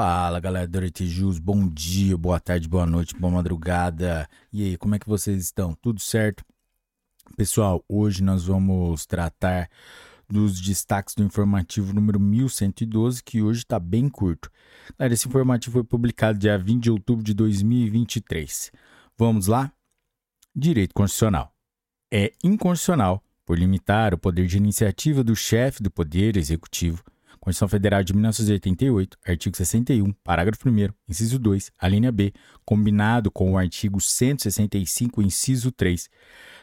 Fala galera do Jus, bom dia, boa tarde, boa noite, boa madrugada. E aí, como é que vocês estão? Tudo certo? Pessoal, hoje nós vamos tratar dos destaques do informativo número 1112, que hoje está bem curto. Galera, esse informativo foi publicado dia 20 de outubro de 2023. Vamos lá? Direito Constitucional. É inconstitucional por limitar o poder de iniciativa do chefe do Poder Executivo Constituição Federal de 1988, artigo 61, parágrafo 1 inciso 2, a linha B, combinado com o artigo 165, inciso 3,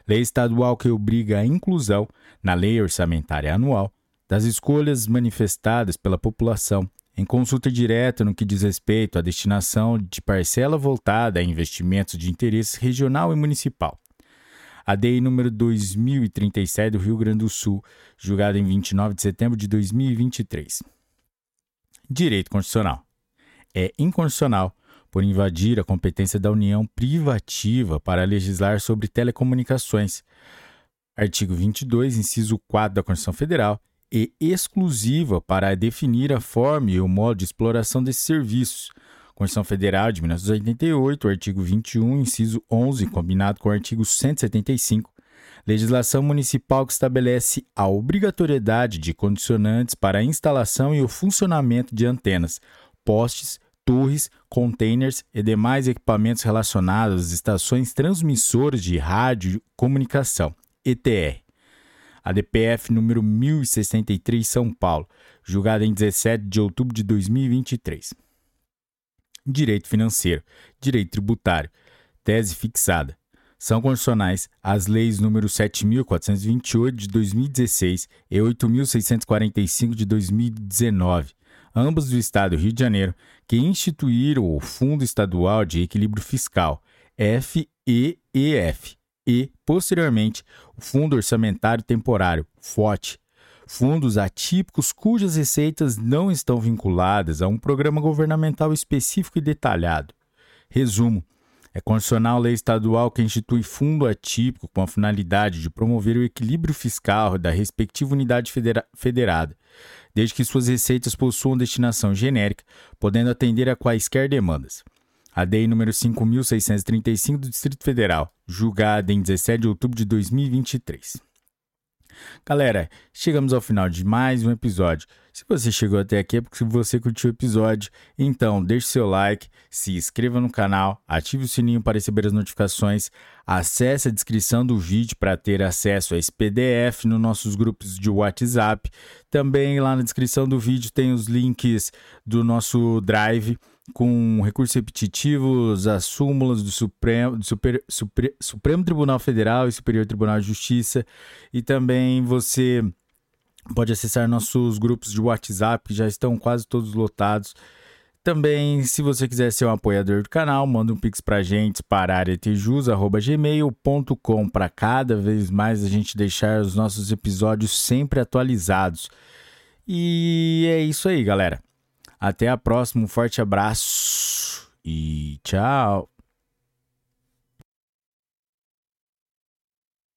lei estadual que obriga a inclusão na lei orçamentária anual das escolhas manifestadas pela população em consulta direta no que diz respeito à destinação de parcela voltada a investimentos de interesse regional e municipal a DEI número 2037 do Rio Grande do Sul, julgada em 29 de setembro de 2023. Direito Constitucional. É inconstitucional por invadir a competência da União privativa para legislar sobre telecomunicações. Artigo 22, inciso 4 da Constituição Federal, e exclusiva para definir a forma e o modo de exploração desses serviços, Constituição Federal de 1988, artigo 21, inciso 11, combinado com o artigo 175, legislação municipal que estabelece a obrigatoriedade de condicionantes para a instalação e o funcionamento de antenas, postes, torres, containers e demais equipamentos relacionados às estações transmissoras de rádio comunicação, ETR. A DPF número 1063 São Paulo, julgada em 17 de outubro de 2023 direito financeiro, direito tributário, tese fixada. São condicionais as leis número 7.428 de 2016 e 8.645 de 2019, ambas do Estado do Rio de Janeiro, que instituíram o Fundo Estadual de Equilíbrio Fiscal, FEEF, e, posteriormente, o Fundo Orçamentário Temporário, FOT, fundos atípicos cujas receitas não estão vinculadas a um programa governamental específico e detalhado. Resumo: é condicional lei estadual que institui fundo atípico com a finalidade de promover o equilíbrio fiscal da respectiva unidade federa federada, desde que suas receitas possuam destinação genérica, podendo atender a quaisquer demandas. A DEI número 5.635 do Distrito Federal, julgada em 17 de outubro de 2023. Galera, chegamos ao final de mais um episódio. Se você chegou até aqui é porque você curtiu o episódio, então deixe seu like, se inscreva no canal, ative o sininho para receber as notificações, acesse a descrição do vídeo para ter acesso a esse PDF nos nossos grupos de WhatsApp. Também lá na descrição do vídeo tem os links do nosso Drive com recursos repetitivos, as súmulas do Supremo, do Super, Super, Supremo Tribunal Federal e Superior Tribunal de Justiça. E também você pode acessar nossos grupos de WhatsApp, que já estão quase todos lotados. Também, se você quiser ser um apoiador do canal, manda um pix pra gente para aretejus.gmail.com para cada vez mais a gente deixar os nossos episódios sempre atualizados. E é isso aí, galera. Até a próxima, um forte abraço e tchau!